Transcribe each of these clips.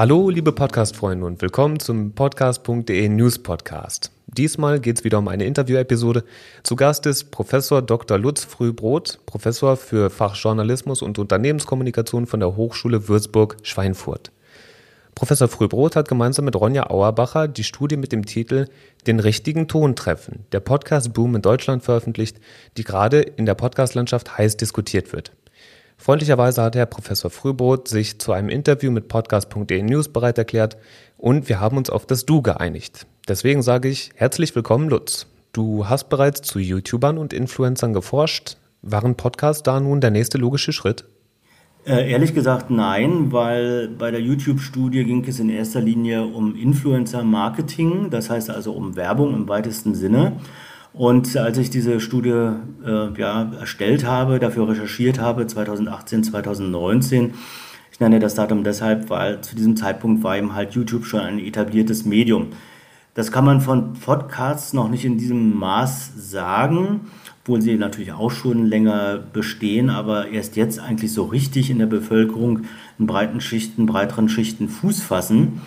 Hallo, liebe Podcast-Freunde und willkommen zum Podcast.de News Podcast. Diesmal geht es wieder um eine Interview-Episode. Zu Gast ist Professor Dr. Lutz Frühbrot, Professor für Fachjournalismus und Unternehmenskommunikation von der Hochschule Würzburg-Schweinfurt. Professor Frühbrot hat gemeinsam mit Ronja Auerbacher die Studie mit dem Titel Den richtigen Ton treffen, der Podcast-Boom in Deutschland veröffentlicht, die gerade in der Podcast-Landschaft heiß diskutiert wird. Freundlicherweise hat Herr Professor Frühbrot sich zu einem Interview mit podcast.de News bereit erklärt und wir haben uns auf das Du geeinigt. Deswegen sage ich herzlich willkommen, Lutz. Du hast bereits zu YouTubern und Influencern geforscht. Waren Podcasts da nun der nächste logische Schritt? Äh, ehrlich gesagt nein, weil bei der YouTube-Studie ging es in erster Linie um Influencer-Marketing, das heißt also um Werbung im weitesten Sinne. Und als ich diese Studie äh, ja, erstellt habe, dafür recherchiert habe, 2018, 2019, ich nenne das Datum deshalb, weil zu diesem Zeitpunkt war eben halt YouTube schon ein etabliertes Medium. Das kann man von Podcasts noch nicht in diesem Maß sagen, obwohl sie natürlich auch schon länger bestehen, aber erst jetzt eigentlich so richtig in der Bevölkerung in breiten Schichten, breiteren Schichten Fuß fassen.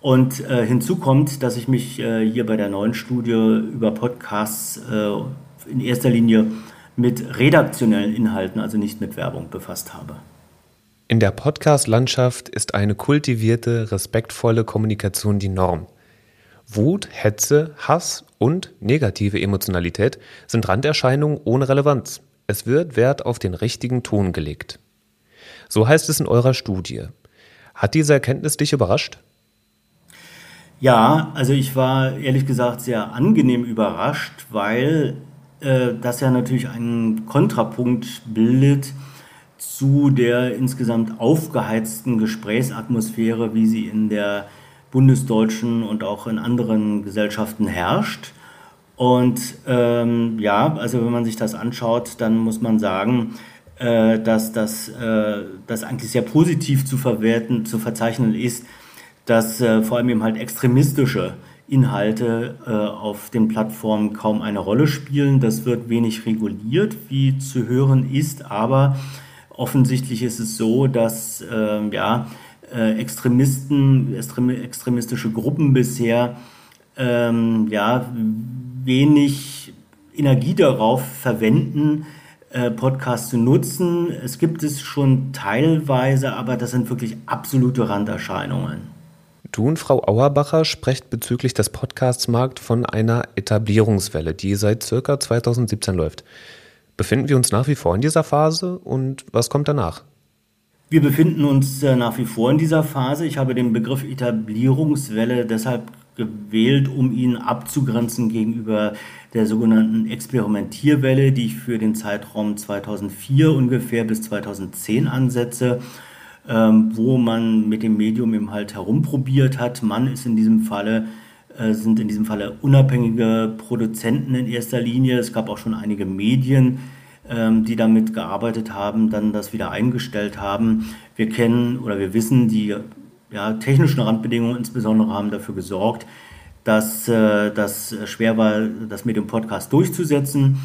Und äh, hinzu kommt, dass ich mich äh, hier bei der neuen Studie über Podcasts äh, in erster Linie mit redaktionellen Inhalten, also nicht mit Werbung, befasst habe. In der Podcast-Landschaft ist eine kultivierte, respektvolle Kommunikation die Norm. Wut, Hetze, Hass und negative Emotionalität sind Randerscheinungen ohne Relevanz. Es wird Wert auf den richtigen Ton gelegt. So heißt es in eurer Studie. Hat diese Erkenntnis dich überrascht? Ja, also ich war ehrlich gesagt sehr angenehm überrascht, weil äh, das ja natürlich einen Kontrapunkt bildet zu der insgesamt aufgeheizten Gesprächsatmosphäre, wie sie in der bundesdeutschen und auch in anderen Gesellschaften herrscht. Und ähm, ja, also wenn man sich das anschaut, dann muss man sagen, äh, dass das äh, dass eigentlich sehr positiv zu verwerten, zu verzeichnen ist, dass äh, vor allem eben halt extremistische Inhalte äh, auf den Plattformen kaum eine Rolle spielen. Das wird wenig reguliert, wie zu hören ist, aber offensichtlich ist es so, dass äh, ja, Extremisten, extrem, extremistische Gruppen bisher ähm, ja, wenig Energie darauf verwenden, äh, Podcasts zu nutzen. Es gibt es schon teilweise, aber das sind wirklich absolute Randerscheinungen. Du und Frau Auerbacher sprecht bezüglich des Podcasts-Markt von einer Etablierungswelle, die seit circa 2017 läuft. Befinden wir uns nach wie vor in dieser Phase und was kommt danach? Wir befinden uns äh, nach wie vor in dieser Phase. Ich habe den Begriff Etablierungswelle deshalb gewählt, um ihn abzugrenzen gegenüber der sogenannten Experimentierwelle, die ich für den Zeitraum 2004 ungefähr bis 2010 ansetze ähm, wo man mit dem Medium eben halt herumprobiert hat. Man ist in diesem Falle äh, sind in diesem Falle unabhängige Produzenten in erster Linie. Es gab auch schon einige Medien, die damit gearbeitet haben, dann das wieder eingestellt haben. Wir kennen oder wir wissen, die ja, technischen Randbedingungen insbesondere haben dafür gesorgt, dass äh, das schwer war, das Medium Podcast durchzusetzen.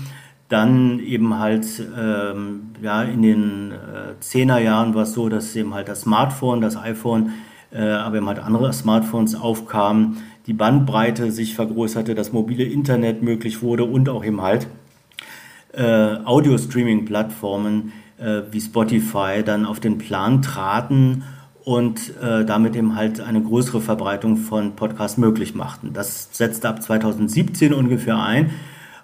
Dann eben halt ähm, ja, in den äh, 10er Jahren war es so, dass eben halt das Smartphone, das iPhone, äh, aber eben halt andere Smartphones aufkamen, die Bandbreite sich vergrößerte, das mobile Internet möglich wurde und auch eben halt äh, Audio-Streaming-Plattformen äh, wie Spotify dann auf den Plan traten und äh, damit eben halt eine größere Verbreitung von Podcasts möglich machten. Das setzte ab 2017 ungefähr ein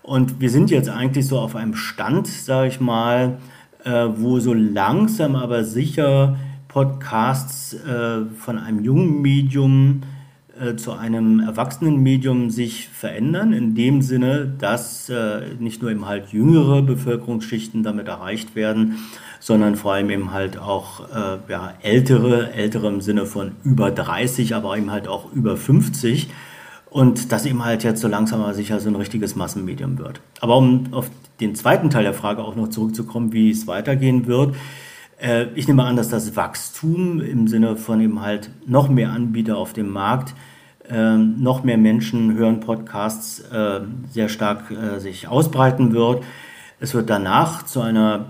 und wir sind jetzt eigentlich so auf einem Stand, sage ich mal, äh, wo so langsam aber sicher Podcasts äh, von einem jungen Medium äh, zu einem erwachsenen Medium sich verändern, in dem Sinne, dass äh, nicht nur eben halt jüngere Bevölkerungsschichten damit erreicht werden, sondern vor allem eben halt auch äh, ja, ältere, ältere im Sinne von über 30, aber eben halt auch über 50 und das eben halt jetzt so langsam aber sicher so ein richtiges Massenmedium wird. Aber um auf den zweiten Teil der Frage auch noch zurückzukommen, wie es weitergehen wird, äh, ich nehme an, dass das Wachstum im Sinne von eben halt noch mehr Anbieter auf dem Markt, äh, noch mehr Menschen hören Podcasts, äh, sehr stark äh, sich ausbreiten wird. Es wird danach zu einer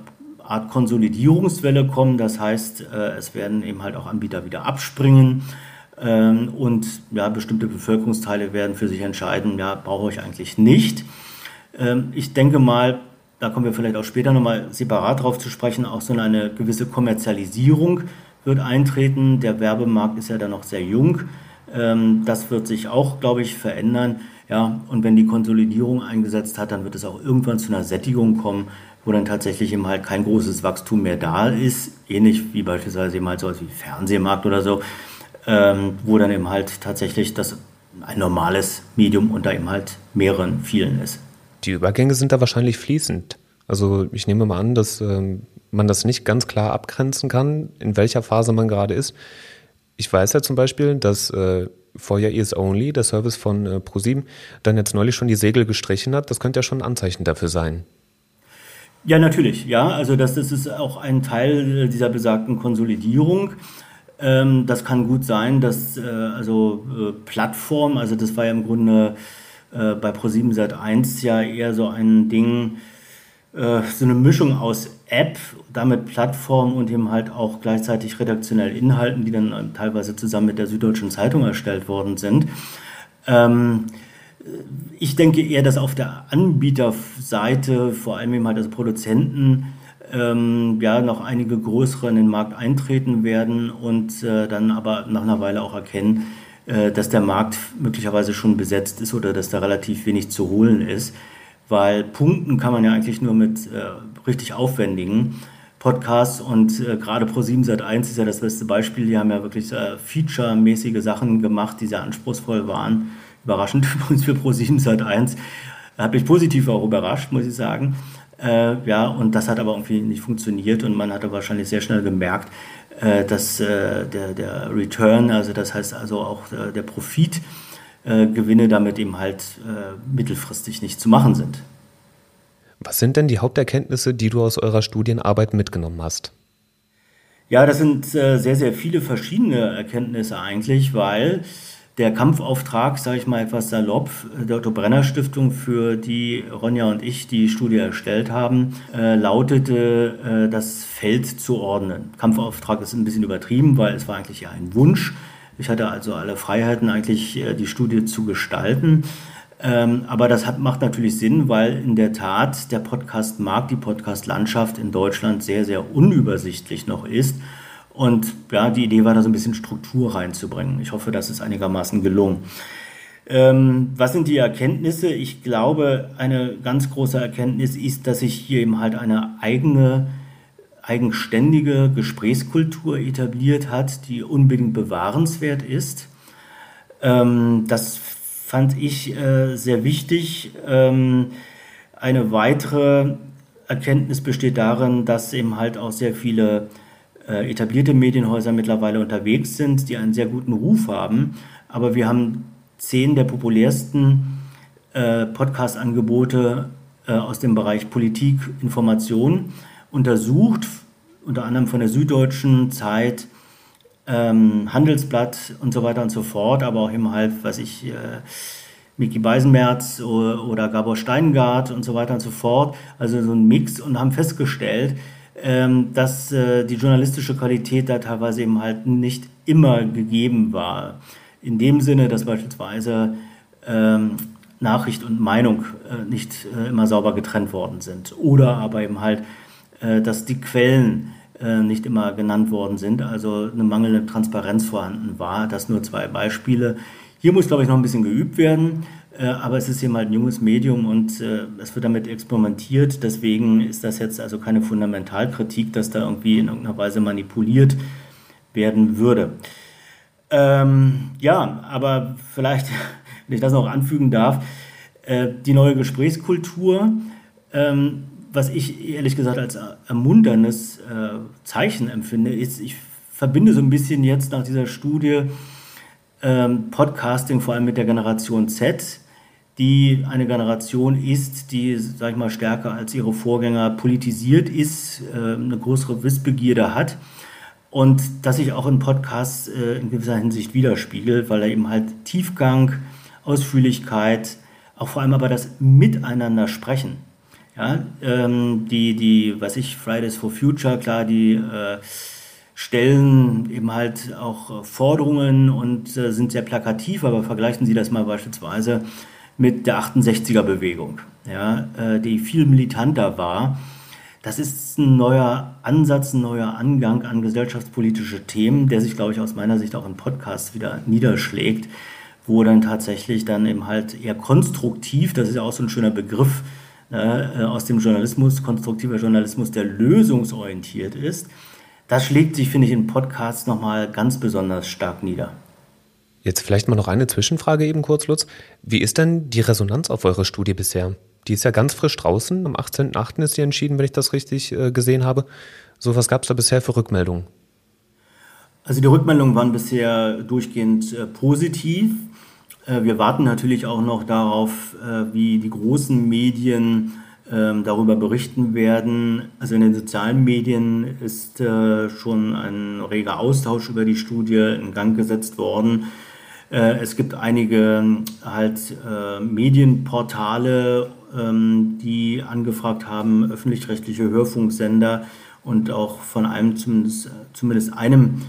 Art Konsolidierungswelle kommen. Das heißt, äh, es werden eben halt auch Anbieter wieder abspringen. Ähm, und ja, bestimmte Bevölkerungsteile werden für sich entscheiden, ja, brauche ich eigentlich nicht. Ähm, ich denke mal, da kommen wir vielleicht auch später nochmal separat drauf zu sprechen, auch so eine gewisse Kommerzialisierung wird eintreten. Der Werbemarkt ist ja dann noch sehr jung. Ähm, das wird sich auch, glaube ich, verändern. Ja, und wenn die Konsolidierung eingesetzt hat, dann wird es auch irgendwann zu einer Sättigung kommen, wo dann tatsächlich eben halt kein großes Wachstum mehr da ist. Ähnlich wie beispielsweise eben halt so wie Fernsehmarkt oder so, ähm, wo dann eben halt tatsächlich das ein normales Medium unter eben halt mehreren vielen ist. Die Übergänge sind da wahrscheinlich fließend. Also ich nehme mal an, dass ähm, man das nicht ganz klar abgrenzen kann, in welcher Phase man gerade ist. Ich weiß ja zum Beispiel, dass äh, Your Ears Only, der Service von äh, ProSieben, dann jetzt neulich schon die Segel gestrichen hat. Das könnte ja schon ein Anzeichen dafür sein. Ja, natürlich. Ja, also das, das ist auch ein Teil dieser besagten Konsolidierung. Ähm, das kann gut sein, dass äh, also äh, Plattform, also das war ja im Grunde äh, bei Pro7 Sat 1 ja eher so ein Ding, äh, so eine Mischung aus App, damit Plattform und eben halt auch gleichzeitig redaktionell Inhalten, die dann äh, teilweise zusammen mit der Süddeutschen Zeitung erstellt worden sind. Ähm, ich denke eher, dass auf der Anbieterseite, vor allem eben halt als Produzenten, ähm, ja, noch einige größere in den Markt eintreten werden und äh, dann aber nach einer Weile auch erkennen, dass der Markt möglicherweise schon besetzt ist oder dass da relativ wenig zu holen ist. Weil punkten kann man ja eigentlich nur mit äh, richtig aufwendigen Podcasts und äh, gerade Pro7 Sat 1 ist ja das beste Beispiel. Die haben ja wirklich äh, featuremäßige Sachen gemacht, die sehr anspruchsvoll waren. Überraschend übrigens für Pro7 Sat 1. Hat mich positiv auch überrascht, muss ich sagen. Äh, ja, und das hat aber irgendwie nicht funktioniert und man hatte wahrscheinlich sehr schnell gemerkt, äh, dass äh, der, der Return, also das heißt also auch äh, der Profit, äh, Gewinne damit eben halt äh, mittelfristig nicht zu machen sind. Was sind denn die Haupterkenntnisse, die du aus eurer Studienarbeit mitgenommen hast? Ja, das sind sehr, sehr viele verschiedene Erkenntnisse eigentlich, weil der Kampfauftrag, sage ich mal etwas salopp, der Otto Brenner Stiftung, für die Ronja und ich die Studie erstellt haben, äh, lautete, äh, das Feld zu ordnen. Kampfauftrag ist ein bisschen übertrieben, weil es war eigentlich ja ein Wunsch. Ich hatte also alle Freiheiten, eigentlich äh, die Studie zu gestalten. Ähm, aber das hat, macht natürlich Sinn, weil in der Tat der Podcast-Markt, die Podcast-Landschaft in Deutschland sehr, sehr unübersichtlich noch ist. Und ja, die Idee war da so ein bisschen Struktur reinzubringen. Ich hoffe, das ist einigermaßen gelungen. Ähm, was sind die Erkenntnisse? Ich glaube, eine ganz große Erkenntnis ist, dass sich hier eben halt eine eigene, eigenständige Gesprächskultur etabliert hat, die unbedingt bewahrenswert ist. Ähm, das fand ich äh, sehr wichtig. Ähm, eine weitere Erkenntnis besteht darin, dass eben halt auch sehr viele äh, etablierte Medienhäuser mittlerweile unterwegs sind, die einen sehr guten Ruf haben. Aber wir haben zehn der populärsten äh, Podcast-Angebote äh, aus dem Bereich Politik, Information untersucht, unter anderem von der Süddeutschen Zeit, ähm, Handelsblatt und so weiter und so fort, aber auch eben halt, was ich, äh, Mickey Beisenmerz oder, oder Gabor Steingart und so weiter und so fort. Also so ein Mix und haben festgestellt, ähm, dass äh, die journalistische Qualität da teilweise eben halt nicht immer gegeben war. In dem Sinne, dass beispielsweise ähm, Nachricht und Meinung äh, nicht äh, immer sauber getrennt worden sind. Oder aber eben halt, äh, dass die Quellen äh, nicht immer genannt worden sind, also eine mangelnde Transparenz vorhanden war. Das nur zwei Beispiele. Hier muss, glaube ich, noch ein bisschen geübt werden. Äh, aber es ist eben halt ein junges Medium und äh, es wird damit experimentiert. Deswegen ist das jetzt also keine Fundamentalkritik, dass da irgendwie in irgendeiner Weise manipuliert werden würde. Ähm, ja, aber vielleicht, wenn ich das noch anfügen darf, äh, die neue Gesprächskultur, ähm, was ich ehrlich gesagt als ermunterndes äh, Zeichen empfinde, ist, ich verbinde so ein bisschen jetzt nach dieser Studie ähm, Podcasting vor allem mit der Generation Z die eine Generation ist, die, sag ich mal, stärker als ihre Vorgänger politisiert ist, äh, eine größere Wissbegierde hat und das sich auch in Podcasts äh, in gewisser Hinsicht widerspiegelt, weil er eben halt Tiefgang, Ausführlichkeit, auch vor allem aber das Miteinander sprechen. Ja, ähm, die, die, was ich, Fridays for Future, klar, die äh, stellen eben halt auch Forderungen und sind sehr plakativ, aber vergleichen Sie das mal beispielsweise mit der 68er-Bewegung, ja, äh, die viel militanter war. Das ist ein neuer Ansatz, ein neuer Angang an gesellschaftspolitische Themen, der sich, glaube ich, aus meiner Sicht auch in Podcasts wieder niederschlägt, wo dann tatsächlich dann eben halt eher konstruktiv, das ist ja auch so ein schöner Begriff äh, aus dem Journalismus, konstruktiver Journalismus, der lösungsorientiert ist. Das schlägt sich, finde ich, in Podcasts nochmal ganz besonders stark nieder. Jetzt vielleicht mal noch eine Zwischenfrage eben kurz, Lutz. Wie ist denn die Resonanz auf eure Studie bisher? Die ist ja ganz frisch draußen. Am 18.08. ist sie entschieden, wenn ich das richtig äh, gesehen habe. So, was gab es da bisher für Rückmeldungen? Also die Rückmeldungen waren bisher durchgehend äh, positiv. Äh, wir warten natürlich auch noch darauf, äh, wie die großen Medien ähm, darüber berichten werden. Also in den sozialen Medien ist äh, schon ein reger Austausch über die Studie in Gang gesetzt worden. Äh, es gibt einige halt äh, Medienportale, ähm, die angefragt haben, öffentlich-rechtliche Hörfunksender und auch von einem zumindest, zumindest einem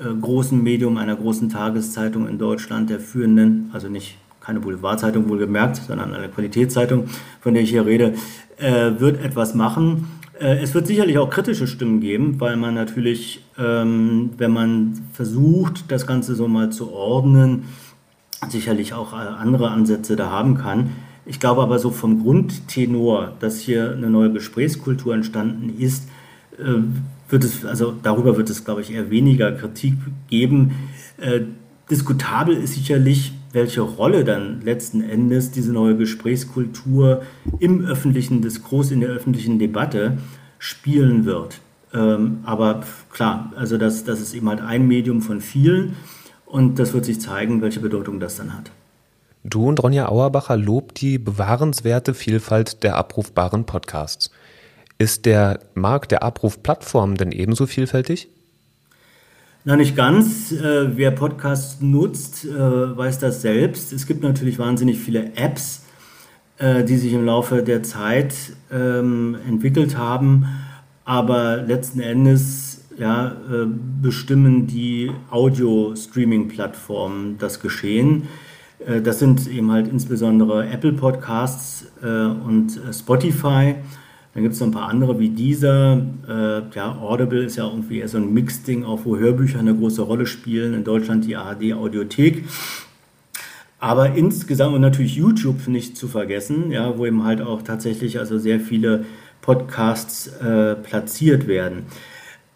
äh, großen Medium, einer großen Tageszeitung in Deutschland, der führenden, also nicht keine Boulevardzeitung wohlgemerkt, sondern eine Qualitätszeitung, von der ich hier rede, äh, wird etwas machen. Äh, es wird sicherlich auch kritische Stimmen geben, weil man natürlich, ähm, wenn man versucht, das Ganze so mal zu ordnen, sicherlich auch äh, andere Ansätze da haben kann. Ich glaube aber so vom Grundtenor, dass hier eine neue Gesprächskultur entstanden ist, äh, wird es, also darüber wird es, glaube ich, eher weniger Kritik geben. Diskutabel ist sicherlich, welche Rolle dann letzten Endes diese neue Gesprächskultur im öffentlichen Diskurs, in der öffentlichen Debatte spielen wird. Ähm, aber klar, also das, das ist eben halt ein Medium von vielen und das wird sich zeigen, welche Bedeutung das dann hat. Du und Ronja Auerbacher lobt die bewahrenswerte Vielfalt der abrufbaren Podcasts. Ist der Markt der Abrufplattformen denn ebenso vielfältig? Na, nicht ganz. Äh, wer Podcasts nutzt, äh, weiß das selbst. Es gibt natürlich wahnsinnig viele Apps, äh, die sich im Laufe der Zeit ähm, entwickelt haben, aber letzten Endes ja, äh, bestimmen die Audio-Streaming-Plattformen das Geschehen. Äh, das sind eben halt insbesondere Apple Podcasts äh, und Spotify. Dann gibt es noch ein paar andere wie dieser. Äh, ja, Audible ist ja irgendwie eher so ein Mixding, auch wo Hörbücher eine große Rolle spielen. In Deutschland die ARD Audiothek. Aber insgesamt und natürlich YouTube nicht zu vergessen, ja, wo eben halt auch tatsächlich also sehr viele Podcasts äh, platziert werden.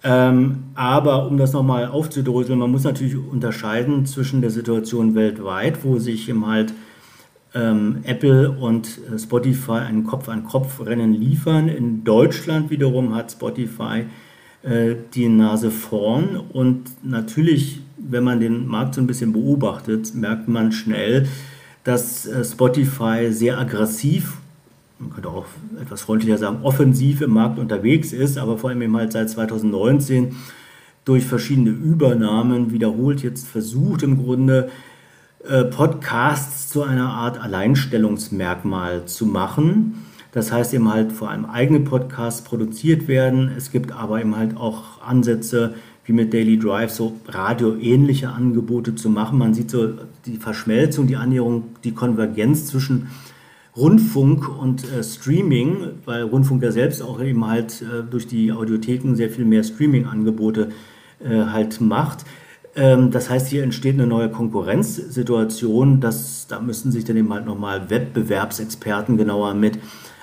Ähm, aber um das nochmal aufzudröseln, man muss natürlich unterscheiden zwischen der Situation weltweit, wo sich eben halt ähm, Apple und äh, Spotify ein Kopf-an-Kopf-Rennen liefern. In Deutschland wiederum hat Spotify äh, die Nase vorn und natürlich, wenn man den Markt so ein bisschen beobachtet, merkt man schnell, dass äh, Spotify sehr aggressiv, man könnte auch etwas freundlicher sagen, offensiv im Markt unterwegs ist, aber vor allem eben halt seit 2019 durch verschiedene Übernahmen wiederholt jetzt versucht im Grunde Podcasts zu einer Art Alleinstellungsmerkmal zu machen. Das heißt eben halt vor allem eigene Podcasts produziert werden. Es gibt aber eben halt auch Ansätze, wie mit Daily Drive so radioähnliche Angebote zu machen. Man sieht so die Verschmelzung, die Annäherung, die Konvergenz zwischen Rundfunk und äh, Streaming, weil Rundfunk ja selbst auch eben halt äh, durch die Audiotheken sehr viel mehr Streaming-Angebote äh, halt macht. Ähm, das heißt, hier entsteht eine neue Konkurrenzsituation. Das, da müssen sich dann eben halt nochmal Wettbewerbsexperten genauer mit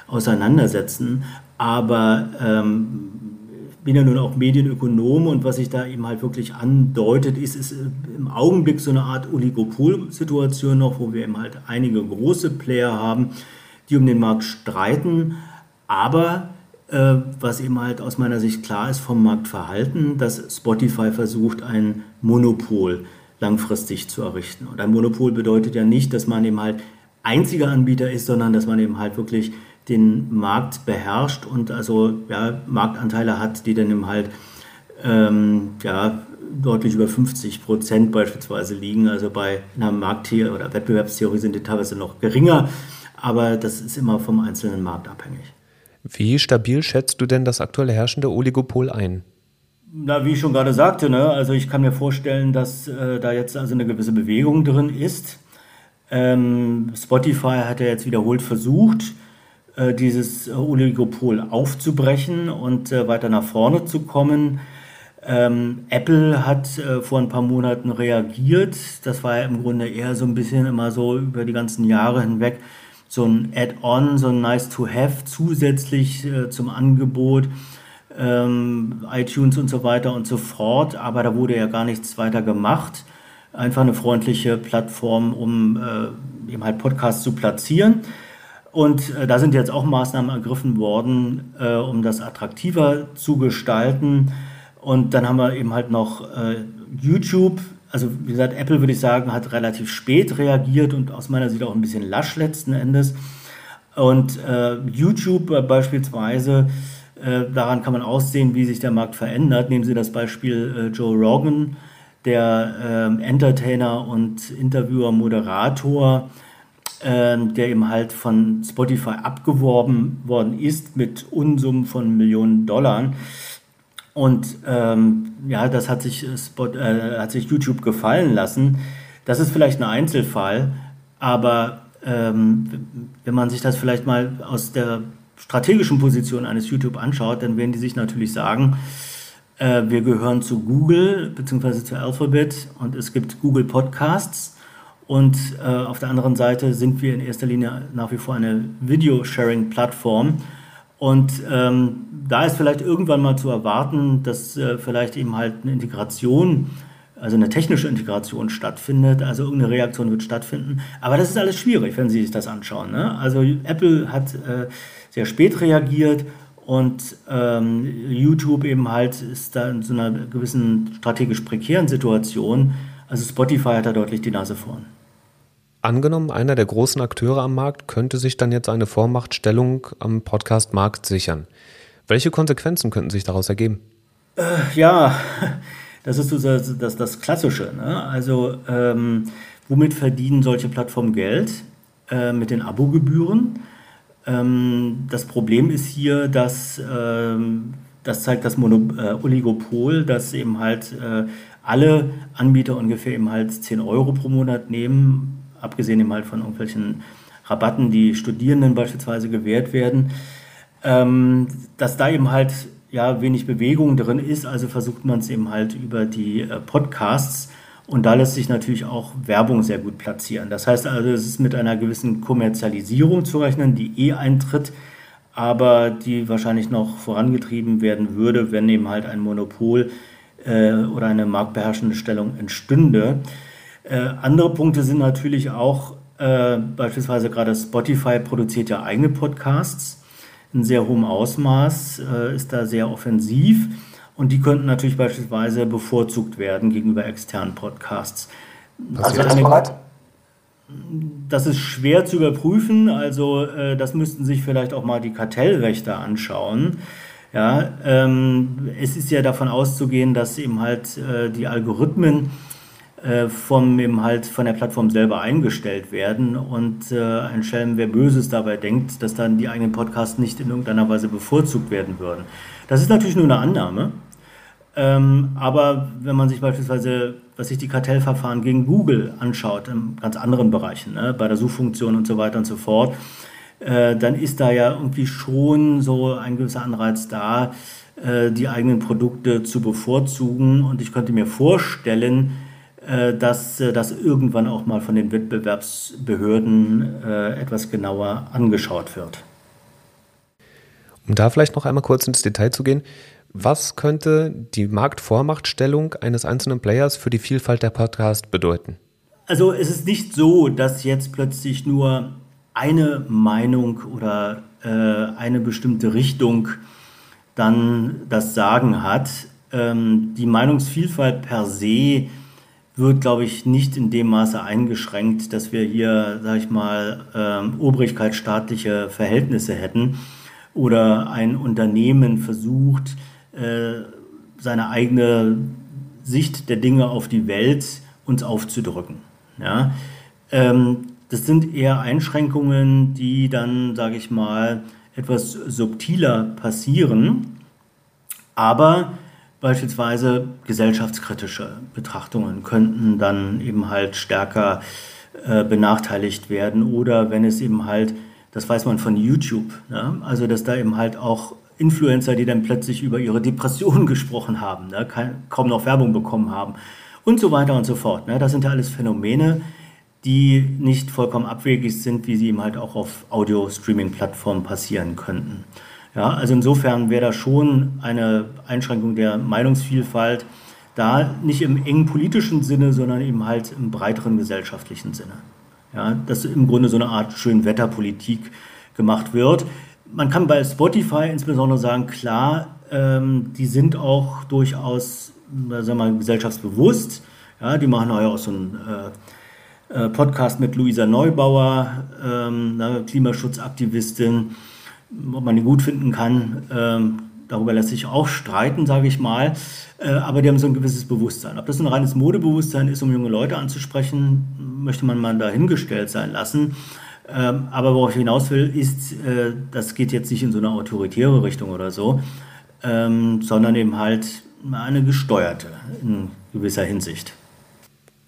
auseinandersetzen. Aber ähm, ich bin ja nun auch Medienökonom und was sich da eben halt wirklich andeutet, ist, ist im Augenblick so eine Art Oligopolsituation noch, wo wir eben halt einige große Player haben, die um den Markt streiten. Aber äh, was eben halt aus meiner Sicht klar ist vom Marktverhalten, dass Spotify versucht, ein Monopol langfristig zu errichten. Und ein Monopol bedeutet ja nicht, dass man eben halt einziger Anbieter ist, sondern dass man eben halt wirklich den Markt beherrscht und also ja, Marktanteile hat, die dann eben halt ähm, ja, deutlich über 50 Prozent beispielsweise liegen. Also bei einer Markttheorie oder Wettbewerbstheorie sind die teilweise noch geringer, aber das ist immer vom einzelnen Markt abhängig. Wie stabil schätzt du denn das aktuelle herrschende Oligopol ein? Na, wie ich schon gerade sagte, ne, also ich kann mir vorstellen, dass äh, da jetzt also eine gewisse Bewegung drin ist. Ähm, Spotify hat ja jetzt wiederholt versucht, äh, dieses Oligopol aufzubrechen und äh, weiter nach vorne zu kommen. Ähm, Apple hat äh, vor ein paar Monaten reagiert. Das war ja im Grunde eher so ein bisschen immer so über die ganzen Jahre hinweg so ein Add-on, so ein Nice-to-Have zusätzlich äh, zum Angebot, ähm, iTunes und so weiter und so fort. Aber da wurde ja gar nichts weiter gemacht. Einfach eine freundliche Plattform, um äh, eben halt Podcasts zu platzieren. Und äh, da sind jetzt auch Maßnahmen ergriffen worden, äh, um das attraktiver zu gestalten. Und dann haben wir eben halt noch äh, YouTube. Also wie gesagt, Apple würde ich sagen, hat relativ spät reagiert und aus meiner Sicht auch ein bisschen lasch letzten Endes. Und äh, YouTube beispielsweise, äh, daran kann man aussehen, wie sich der Markt verändert. Nehmen Sie das Beispiel äh, Joe Rogan, der ähm, Entertainer und Interviewer, Moderator, ähm, der eben halt von Spotify abgeworben worden ist mit Unsummen von Millionen Dollar. Und ähm, ja, das hat sich, äh, Spot, äh, hat sich YouTube gefallen lassen. Das ist vielleicht ein Einzelfall, aber ähm, wenn man sich das vielleicht mal aus der strategischen Position eines YouTube anschaut, dann werden die sich natürlich sagen, äh, wir gehören zu Google bzw. zu Alphabet und es gibt Google Podcasts. Und äh, auf der anderen Seite sind wir in erster Linie nach wie vor eine Video-Sharing-Plattform. Und ähm, da ist vielleicht irgendwann mal zu erwarten, dass äh, vielleicht eben halt eine Integration, also eine technische Integration stattfindet, also irgendeine Reaktion wird stattfinden. Aber das ist alles schwierig, wenn Sie sich das anschauen. Ne? Also Apple hat äh, sehr spät reagiert und ähm, YouTube eben halt ist da in so einer gewissen strategisch prekären Situation. Also Spotify hat da deutlich die Nase vorn. Angenommen, einer der großen Akteure am Markt könnte sich dann jetzt eine Vormachtstellung am Podcast-Markt sichern. Welche Konsequenzen könnten sich daraus ergeben? Äh, ja, das ist das, das, das Klassische. Ne? Also, ähm, womit verdienen solche Plattformen Geld? Äh, mit den Abogebühren. Ähm, das Problem ist hier, dass ähm, das zeigt das Mono äh, Oligopol, dass eben halt äh, alle Anbieter ungefähr eben halt 10 Euro pro Monat nehmen, abgesehen eben halt von irgendwelchen Rabatten, die Studierenden beispielsweise gewährt werden ähm, dass da eben halt ja wenig Bewegung drin ist. Also versucht man es eben halt über die äh, Podcasts. Und da lässt sich natürlich auch Werbung sehr gut platzieren. Das heißt also, es ist mit einer gewissen Kommerzialisierung zu rechnen, die eh eintritt, aber die wahrscheinlich noch vorangetrieben werden würde, wenn eben halt ein Monopol äh, oder eine marktbeherrschende Stellung entstünde. Äh, andere Punkte sind natürlich auch, äh, beispielsweise gerade Spotify produziert ja eigene Podcasts in sehr hohem Ausmaß, äh, ist da sehr offensiv und die könnten natürlich beispielsweise bevorzugt werden gegenüber externen Podcasts. Also das, eine, das ist schwer zu überprüfen, also äh, das müssten sich vielleicht auch mal die Kartellrechte anschauen. Ja, ähm, es ist ja davon auszugehen, dass eben halt äh, die Algorithmen äh, vom, eben halt von der Plattform selber eingestellt werden und äh, ein Schelm, wer Böses dabei denkt, dass dann die eigenen Podcasts nicht in irgendeiner Weise bevorzugt werden würden. Das ist natürlich nur eine Annahme. Ähm, aber wenn man sich beispielsweise, was sich die Kartellverfahren gegen Google anschaut, in ganz anderen Bereichen, ne, bei der Suchfunktion und so weiter und so fort, äh, dann ist da ja irgendwie schon so ein gewisser Anreiz da, äh, die eigenen Produkte zu bevorzugen. Und ich könnte mir vorstellen, dass äh, das irgendwann auch mal von den Wettbewerbsbehörden äh, etwas genauer angeschaut wird. Um da vielleicht noch einmal kurz ins Detail zu gehen, was könnte die Marktvormachtstellung eines einzelnen Players für die Vielfalt der Podcasts bedeuten? Also es ist nicht so, dass jetzt plötzlich nur eine Meinung oder äh, eine bestimmte Richtung dann das Sagen hat. Ähm, die Meinungsvielfalt per se wird, glaube ich, nicht in dem Maße eingeschränkt, dass wir hier, sage ich mal, ähm, obrigkeitsstaatliche Verhältnisse hätten oder ein Unternehmen versucht, äh, seine eigene Sicht der Dinge auf die Welt uns aufzudrücken. Ja? Ähm, das sind eher Einschränkungen, die dann, sage ich mal, etwas subtiler passieren. Aber beispielsweise gesellschaftskritische Betrachtungen könnten dann eben halt stärker äh, benachteiligt werden. Oder wenn es eben halt, das weiß man von YouTube, ne? also dass da eben halt auch Influencer, die dann plötzlich über ihre Depressionen gesprochen haben, ne? kaum noch Werbung bekommen haben und so weiter und so fort. Ne? Das sind ja alles Phänomene, die nicht vollkommen abwegig sind, wie sie eben halt auch auf Audio-Streaming-Plattformen passieren könnten. Ja, also insofern wäre da schon eine Einschränkung der Meinungsvielfalt da, nicht im engen politischen Sinne, sondern eben halt im breiteren gesellschaftlichen Sinne. Ja, dass im Grunde so eine Art Schönwetterpolitik gemacht wird. Man kann bei Spotify insbesondere sagen, klar, ähm, die sind auch durchaus sagen wir mal, gesellschaftsbewusst. Ja, die machen ja auch so einen äh, äh, Podcast mit Luisa Neubauer, ähm, eine Klimaschutzaktivistin. Ob man die gut finden kann, ähm, darüber lässt sich auch streiten, sage ich mal. Äh, aber die haben so ein gewisses Bewusstsein. Ob das ein reines Modebewusstsein ist, um junge Leute anzusprechen, möchte man mal dahingestellt sein lassen. Ähm, aber worauf ich hinaus will, ist, äh, das geht jetzt nicht in so eine autoritäre Richtung oder so, ähm, sondern eben halt eine gesteuerte in gewisser Hinsicht.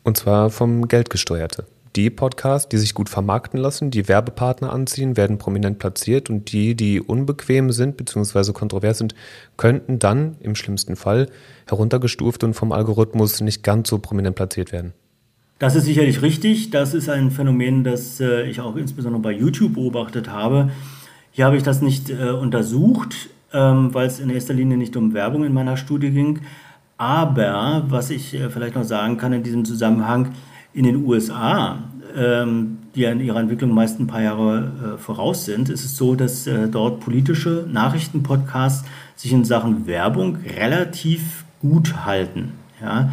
Und zwar vom Geldgesteuerte. Die Podcasts, die sich gut vermarkten lassen, die Werbepartner anziehen, werden prominent platziert und die, die unbequem sind bzw. kontrovers sind, könnten dann im schlimmsten Fall heruntergestuft und vom Algorithmus nicht ganz so prominent platziert werden. Das ist sicherlich richtig. Das ist ein Phänomen, das äh, ich auch insbesondere bei YouTube beobachtet habe. Hier habe ich das nicht äh, untersucht, ähm, weil es in erster Linie nicht um Werbung in meiner Studie ging. Aber was ich äh, vielleicht noch sagen kann in diesem Zusammenhang, in den USA, die ja in ihrer Entwicklung meist ein paar Jahre äh, voraus sind, ist es so, dass äh, dort politische Nachrichtenpodcasts sich in Sachen Werbung relativ gut halten. Ja?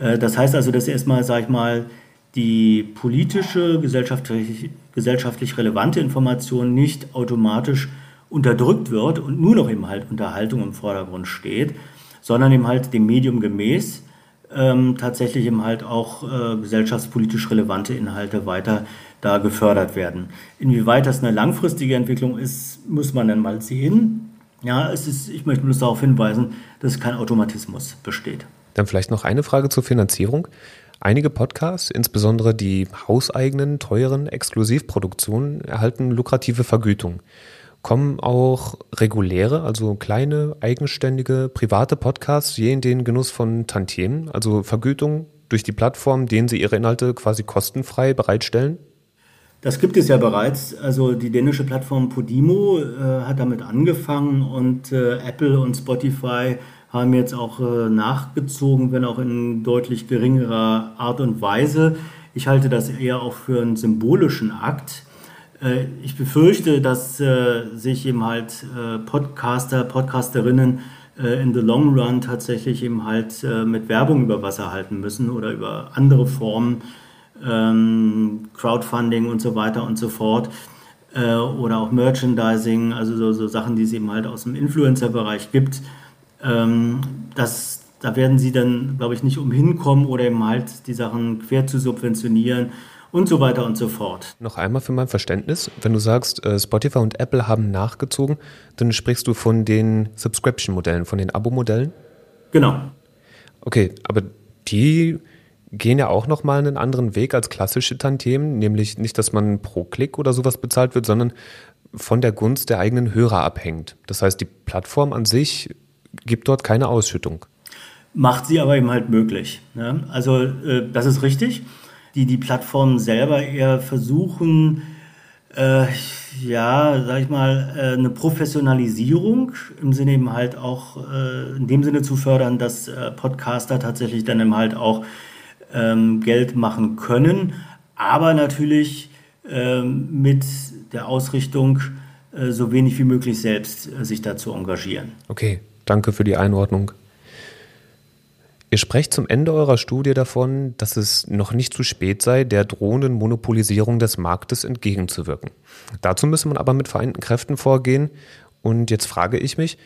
Äh, das heißt also, dass erstmal, sag ich mal, die politische, gesellschaftlich, gesellschaftlich relevante Information nicht automatisch unterdrückt wird und nur noch eben halt Unterhaltung im Vordergrund steht, sondern eben halt dem Medium gemäß ähm, tatsächlich eben halt auch äh, gesellschaftspolitisch relevante Inhalte weiter da gefördert werden. Inwieweit das eine langfristige Entwicklung ist, muss man dann mal sehen. Ja, es ist, ich möchte bloß darauf hinweisen, dass kein Automatismus besteht. Dann vielleicht noch eine Frage zur Finanzierung. Einige Podcasts, insbesondere die hauseigenen, teuren Exklusivproduktionen, erhalten lukrative Vergütung kommen auch reguläre, also kleine, eigenständige, private Podcasts je in den Genuss von Tantiemen, also Vergütung durch die Plattform, denen sie ihre Inhalte quasi kostenfrei bereitstellen? Das gibt es ja bereits. Also die dänische Plattform Podimo äh, hat damit angefangen und äh, Apple und Spotify haben jetzt auch äh, nachgezogen, wenn auch in deutlich geringerer Art und Weise. Ich halte das eher auch für einen symbolischen Akt. Äh, ich befürchte, dass äh, sich eben halt äh, Podcaster, Podcasterinnen in the long run tatsächlich eben halt mit Werbung über Wasser halten müssen oder über andere Formen, ähm, Crowdfunding und so weiter und so fort. oder auch Merchandising, also so, so, Sachen, die es eben halt aus dem Influencer-Bereich gibt. Ähm, das, da werden sie dann, glaube ich, nicht umhin kommen oder eben halt die Sachen quer zu subventionieren und so weiter und so fort. Noch einmal für mein Verständnis, wenn du sagst, äh, Spotify und Apple haben nachgezogen, dann sprichst du von den Subscription-Modellen, von den Abo-Modellen? Genau. Okay, aber die gehen ja auch nochmal einen anderen Weg als klassische Tantiemen, nämlich nicht, dass man pro Klick oder sowas bezahlt wird, sondern von der Gunst der eigenen Hörer abhängt. Das heißt, die Plattform an sich gibt dort keine Ausschüttung. Macht sie aber eben halt möglich. Ne? Also äh, das ist richtig die die Plattformen selber eher versuchen, äh, ja, sag ich mal, äh, eine Professionalisierung im Sinne eben halt auch äh, in dem Sinne zu fördern, dass äh, Podcaster tatsächlich dann eben halt auch ähm, Geld machen können, aber natürlich ähm, mit der Ausrichtung, äh, so wenig wie möglich selbst äh, sich dazu engagieren. Okay, danke für die Einordnung. Ihr sprecht zum Ende eurer Studie davon, dass es noch nicht zu spät sei, der drohenden Monopolisierung des Marktes entgegenzuwirken. Dazu müsse man aber mit vereinten Kräften vorgehen. Und jetzt frage ich mich,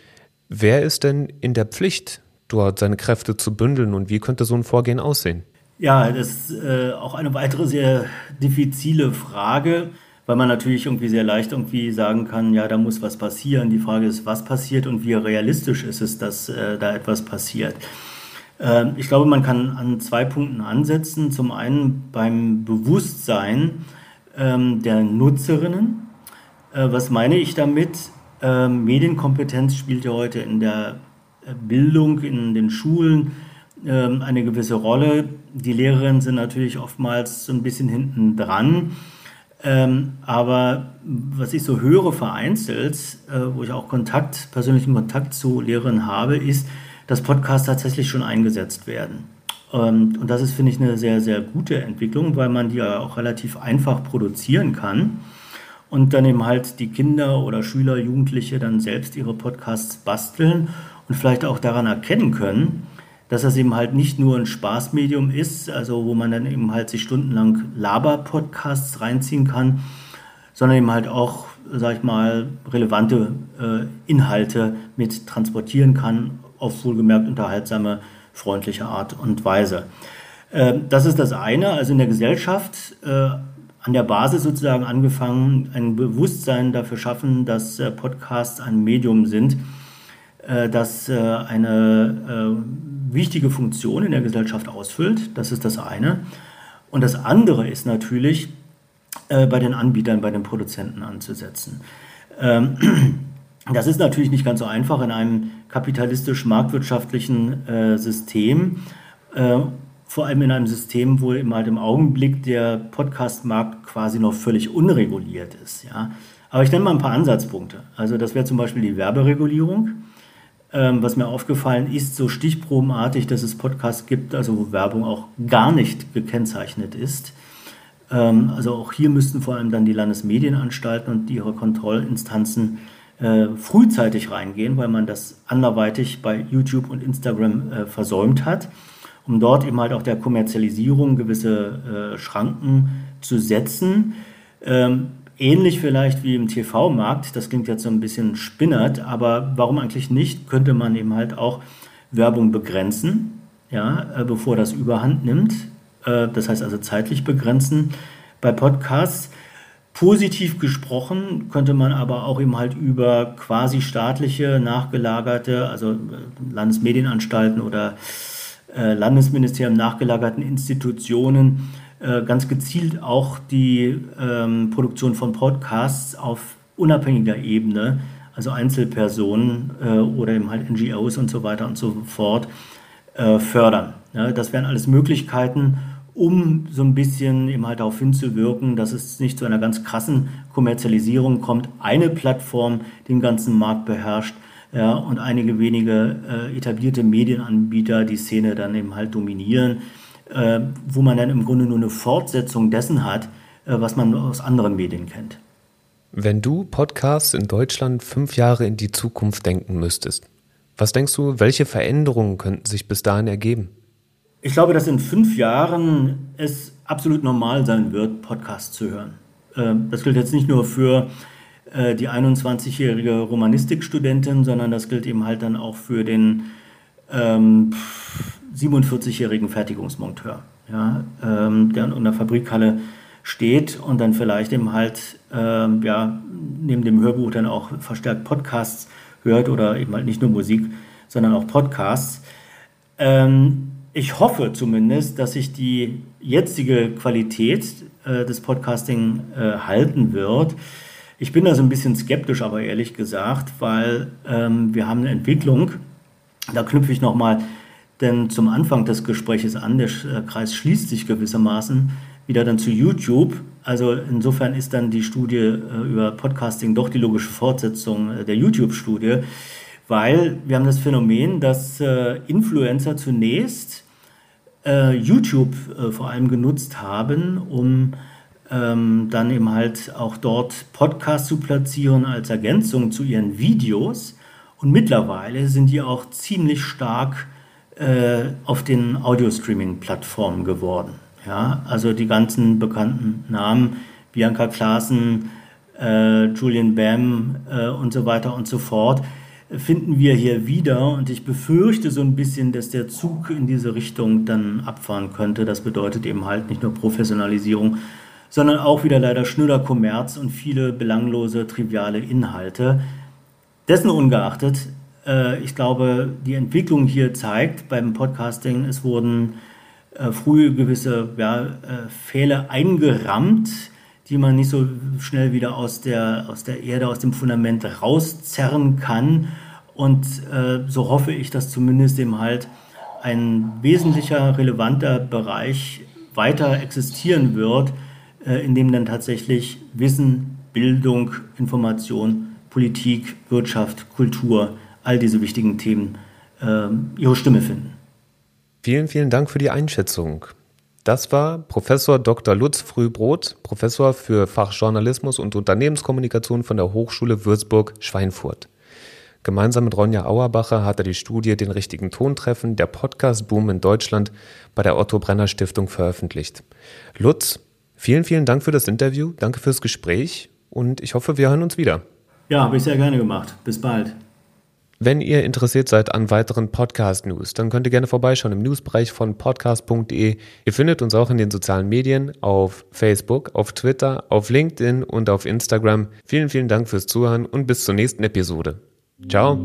wer ist denn in der Pflicht, dort seine Kräfte zu bündeln und wie könnte so ein Vorgehen aussehen? Ja, das ist äh, auch eine weitere sehr diffizile Frage. weil man natürlich irgendwie sehr leicht irgendwie sagen kann, ja, da muss was passieren. Die Frage ist, was passiert und wie realistisch ist es, dass äh, da etwas passiert. Äh, ich glaube, man kann an zwei Punkten ansetzen. Zum einen beim Bewusstsein ähm, der Nutzerinnen. Äh, was meine ich damit? Ähm, Medienkompetenz spielt ja heute in der Bildung, in den Schulen ähm, eine gewisse Rolle. Die Lehrerinnen sind natürlich oftmals so ein bisschen hinten dran. Ähm, aber was ich so höre vereinzelt, äh, wo ich auch Kontakt, persönlichen Kontakt zu Lehrern habe, ist, dass Podcasts tatsächlich schon eingesetzt werden. Ähm, und das ist, finde ich, eine sehr, sehr gute Entwicklung, weil man die ja auch relativ einfach produzieren kann und dann eben halt die Kinder oder Schüler, Jugendliche dann selbst ihre Podcasts basteln und vielleicht auch daran erkennen können, dass das eben halt nicht nur ein Spaßmedium ist, also wo man dann eben halt sich stundenlang Laber-Podcasts reinziehen kann, sondern eben halt auch, sag ich mal, relevante äh, Inhalte mit transportieren kann, auf wohlgemerkt unterhaltsame, freundliche Art und Weise. Äh, das ist das eine, also in der Gesellschaft äh, an der Basis sozusagen angefangen, ein Bewusstsein dafür schaffen, dass äh, Podcasts ein Medium sind, äh, das eine wichtige Funktion in der Gesellschaft ausfüllt. Das ist das eine. Und das andere ist natürlich, bei den Anbietern, bei den Produzenten anzusetzen. Ähm, das ist natürlich nicht ganz so einfach in einem kapitalistisch-marktwirtschaftlichen äh, System, äh, vor allem in einem System, wo eben halt im Augenblick der Podcast-Markt quasi noch völlig unreguliert ist. Ja? Aber ich nenne mal ein paar Ansatzpunkte. Also das wäre zum Beispiel die Werberegulierung. Ähm, was mir aufgefallen ist, so stichprobenartig, dass es Podcasts gibt, also wo Werbung auch gar nicht gekennzeichnet ist. Ähm, also auch hier müssten vor allem dann die Landesmedienanstalten und ihre Kontrollinstanzen äh, frühzeitig reingehen, weil man das anderweitig bei YouTube und Instagram äh, versäumt hat, um dort eben halt auch der Kommerzialisierung gewisse äh, Schranken zu setzen. Ähm, ähnlich vielleicht wie im TV-Markt, das klingt jetzt so ein bisschen spinnert, aber warum eigentlich nicht, könnte man eben halt auch Werbung begrenzen, ja, äh, bevor das überhand nimmt. Äh, das heißt also zeitlich begrenzen. Bei Podcasts Positiv gesprochen könnte man aber auch eben halt über quasi staatliche, nachgelagerte, also äh, Landesmedienanstalten oder Landesministerium nachgelagerten Institutionen äh, ganz gezielt auch die ähm, Produktion von Podcasts auf unabhängiger Ebene, also Einzelpersonen äh, oder eben halt NGOs und so weiter und so fort, äh, fördern. Ja, das wären alles Möglichkeiten, um so ein bisschen eben halt darauf hinzuwirken, dass es nicht zu einer ganz krassen Kommerzialisierung kommt. Eine Plattform den ganzen Markt beherrscht ja, und einige wenige äh, etablierte Medienanbieter die Szene dann eben halt dominieren äh, wo man dann im Grunde nur eine Fortsetzung dessen hat, äh, was man aus anderen Medien kennt. Wenn du Podcasts in Deutschland fünf Jahre in die Zukunft denken müsstest, was denkst du, welche Veränderungen könnten sich bis dahin ergeben? Ich glaube, dass in fünf Jahren es absolut normal sein wird, Podcasts zu hören. Ähm, das gilt jetzt nicht nur für äh, die 21-jährige Romanistikstudentin, sondern das gilt eben halt dann auch für den ähm, 47-jährigen Fertigungsmonteur, ja, ähm, der in der Fabrikhalle steht und dann vielleicht eben halt ähm, ja, neben dem Hörbuch dann auch verstärkt Podcasts hört oder eben halt nicht nur Musik, sondern auch Podcasts. Ähm, ich hoffe zumindest, dass sich die jetzige Qualität äh, des Podcasting äh, halten wird. Ich bin da so ein bisschen skeptisch, aber ehrlich gesagt, weil ähm, wir haben eine Entwicklung, da knüpfe ich nochmal denn zum Anfang des Gesprächs an, der äh, Kreis schließt sich gewissermaßen wieder dann zu YouTube. Also insofern ist dann die Studie äh, über Podcasting doch die logische Fortsetzung äh, der YouTube-Studie, weil wir haben das Phänomen, dass Influencer zunächst YouTube vor allem genutzt haben, um ähm, dann eben halt auch dort Podcasts zu platzieren als Ergänzung zu ihren Videos. Und mittlerweile sind die auch ziemlich stark äh, auf den Audio-Streaming-Plattformen geworden. Ja, also die ganzen bekannten Namen, Bianca Klaassen, äh, Julian Bam äh, und so weiter und so fort, finden wir hier wieder. Und ich befürchte so ein bisschen, dass der Zug in diese Richtung dann abfahren könnte. Das bedeutet eben halt nicht nur Professionalisierung, sondern auch wieder leider schnöder Kommerz und viele belanglose, triviale Inhalte. Dessen ungeachtet, äh, ich glaube, die Entwicklung hier zeigt beim Podcasting, es wurden äh, früh gewisse ja, äh, Fehler eingerammt, die man nicht so schnell wieder aus der, aus der Erde, aus dem Fundament rauszerren kann. Und äh, so hoffe ich, dass zumindest dem halt ein wesentlicher, relevanter Bereich weiter existieren wird, äh, in dem dann tatsächlich Wissen, Bildung, Information, Politik, Wirtschaft, Kultur, all diese wichtigen Themen äh, ihre Stimme finden. Vielen, vielen Dank für die Einschätzung. Das war Professor Dr. Lutz Frühbrot, Professor für Fachjournalismus und Unternehmenskommunikation von der Hochschule Würzburg-Schweinfurt. Gemeinsam mit Ronja Auerbacher hat er die Studie Den richtigen Ton treffen, der Podcast-Boom in Deutschland bei der Otto Brenner Stiftung veröffentlicht. Lutz, vielen, vielen Dank für das Interview, danke fürs Gespräch und ich hoffe, wir hören uns wieder. Ja, habe ich sehr gerne gemacht. Bis bald. Wenn ihr interessiert seid an weiteren Podcast-News, dann könnt ihr gerne vorbeischauen im Newsbereich von podcast.de. Ihr findet uns auch in den sozialen Medien auf Facebook, auf Twitter, auf LinkedIn und auf Instagram. Vielen, vielen Dank fürs Zuhören und bis zur nächsten Episode. Ciao.